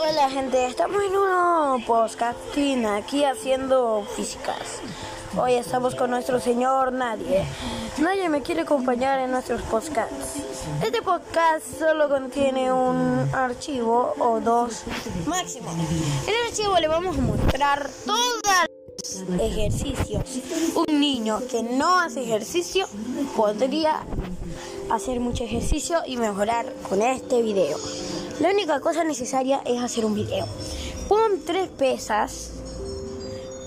Hola gente, estamos en un podcasting aquí haciendo físicas. Hoy estamos con nuestro señor Nadie. Nadie me quiere acompañar en nuestros podcasts. Este podcast solo contiene un archivo o dos máximo. En el archivo le vamos a mostrar todos los ejercicios. Un niño que no hace ejercicio podría hacer mucho ejercicio y mejorar con este video. La única cosa necesaria es hacer un video. Pon tres pesas,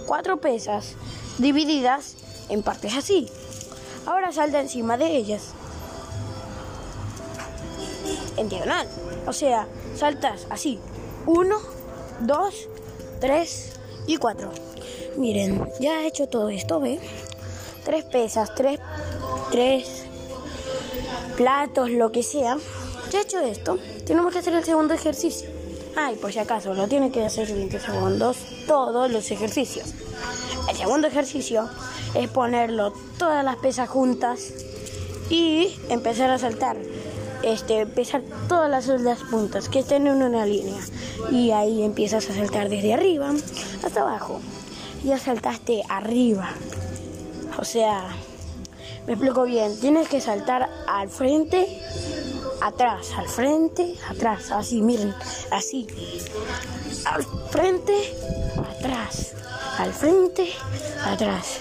cuatro pesas divididas en partes así. Ahora salta encima de ellas. En diagonal. O sea, saltas así. Uno, dos, tres y cuatro. Miren, ya he hecho todo esto, ¿ve? Tres pesas, tres, tres platos, lo que sea. Ya he hecho esto. Tenemos que hacer el segundo ejercicio. Ay, por si acaso, no tiene que hacer 20 segundos todos los ejercicios. El segundo ejercicio es ponerlo todas las pesas juntas y empezar a saltar. Este, pesar todas las, las puntas que estén en una línea. Y ahí empiezas a saltar desde arriba hasta abajo. Ya saltaste arriba. O sea, me explico bien. Tienes que saltar al frente atrás, al frente, atrás, así, miren, así. Al frente, atrás, al frente, atrás.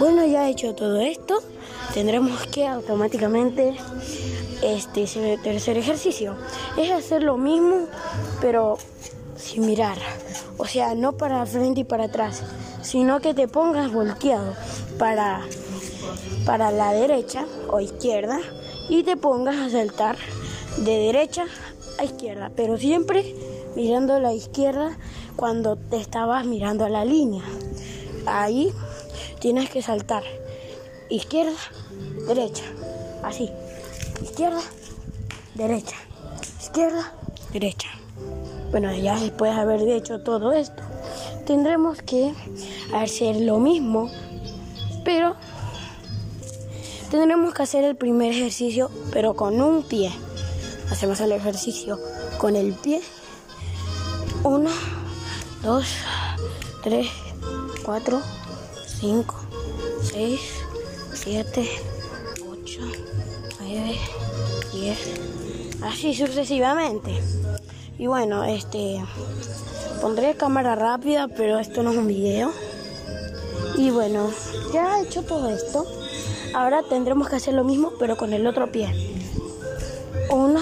Bueno, ya he hecho todo esto, tendremos que automáticamente este tercer ejercicio es hacer lo mismo, pero sin mirar. O sea, no para frente y para atrás, sino que te pongas volteado para para la derecha o izquierda y te pongas a saltar de derecha a izquierda, pero siempre mirando a la izquierda cuando te estabas mirando a la línea. Ahí tienes que saltar izquierda, derecha, así. Izquierda, derecha, izquierda, derecha. Bueno, ya después de haber hecho todo esto, tendremos que hacer lo mismo, pero tendremos que hacer el primer ejercicio, pero con un pie. Hacemos el ejercicio con el pie. Uno, dos, tres, cuatro, cinco, seis, siete, ocho, nueve, diez. Así sucesivamente. Y bueno, este pondré cámara rápida, pero esto no es un video. Y bueno, ya he hecho todo esto. Ahora tendremos que hacer lo mismo, pero con el otro pie. Uno,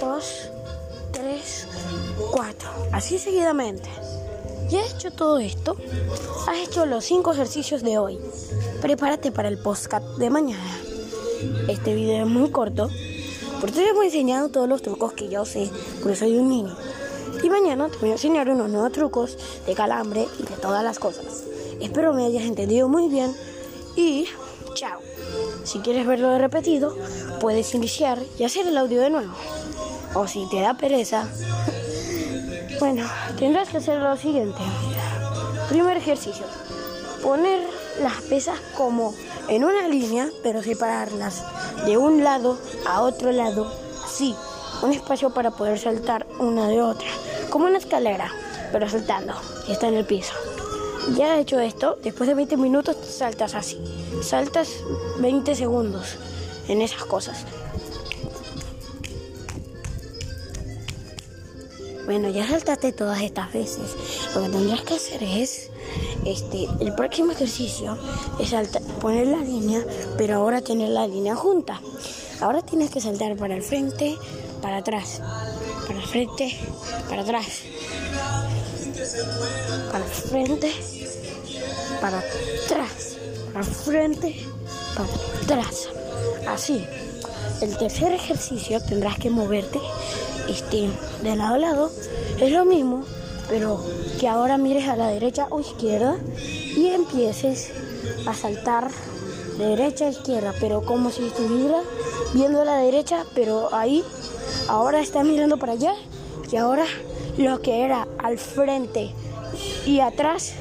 dos, tres, cuatro. Así seguidamente. Ya he hecho todo esto. Has hecho los cinco ejercicios de hoy. Prepárate para el postcat de mañana. Este video es muy corto. Porque te hemos enseñado todos los trucos que yo sé, porque soy un niño. Y mañana te voy a enseñar unos nuevos trucos de calambre y de todas las cosas. Espero me hayas entendido muy bien y chao. Si quieres verlo de repetido, puedes iniciar y hacer el audio de nuevo. O si te da pereza, bueno, tendrás que hacer lo siguiente. Primer ejercicio. Poner las pesas como en una línea, pero separarlas de un lado a otro lado, así. Un espacio para poder saltar una de otra. Como una escalera, pero saltando. Y está en el piso. Ya he hecho esto, después de 20 minutos saltas así. Saltas 20 segundos en esas cosas. Bueno, ya saltaste todas estas veces. Lo que tendrás que hacer es, este, el próximo ejercicio es poner la línea, pero ahora tener la línea junta. Ahora tienes que saltar para el frente, para atrás, para el frente, para atrás, para frente, para atrás, para frente, para atrás. Así. El tercer ejercicio tendrás que moverte este, de lado a lado. Es lo mismo, pero que ahora mires a la derecha o izquierda y empieces a saltar de derecha a izquierda, pero como si estuviera viendo a la derecha, pero ahí ahora está mirando para allá y ahora lo que era al frente y atrás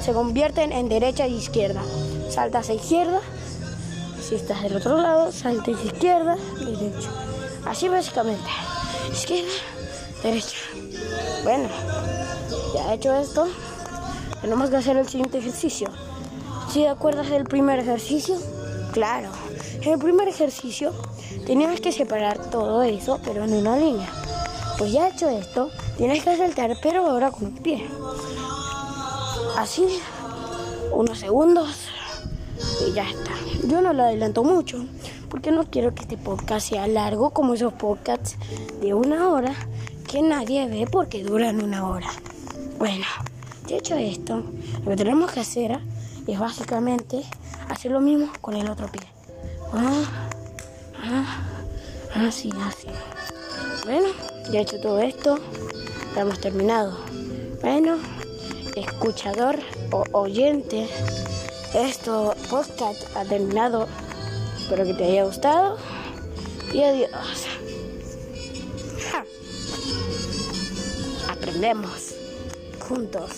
se convierten en derecha e izquierda. Saltas a izquierda, Si estás del otro lado, saltes izquierda, derecha. Así básicamente. Izquierda, derecha. Bueno, ya hecho esto, tenemos que hacer el siguiente ejercicio. ¿Sí te acuerdas del primer ejercicio? Claro. En el primer ejercicio teníamos que separar todo eso, pero en una línea. Pues ya hecho esto, tienes que saltar, pero ahora con un pie. Así, unos segundos y ya está. Yo no lo adelanto mucho porque no quiero que este podcast sea largo como esos podcasts de una hora que nadie ve porque duran una hora. Bueno, ya hecho esto, lo que tenemos que hacer es básicamente hacer lo mismo con el otro pie. Ah, ah, así, así. Bueno, ya hecho todo esto, hemos terminado. Bueno, escuchador o oyente, esto podcast ha terminado. Espero que te haya gustado y adiós. Aprendemos juntos.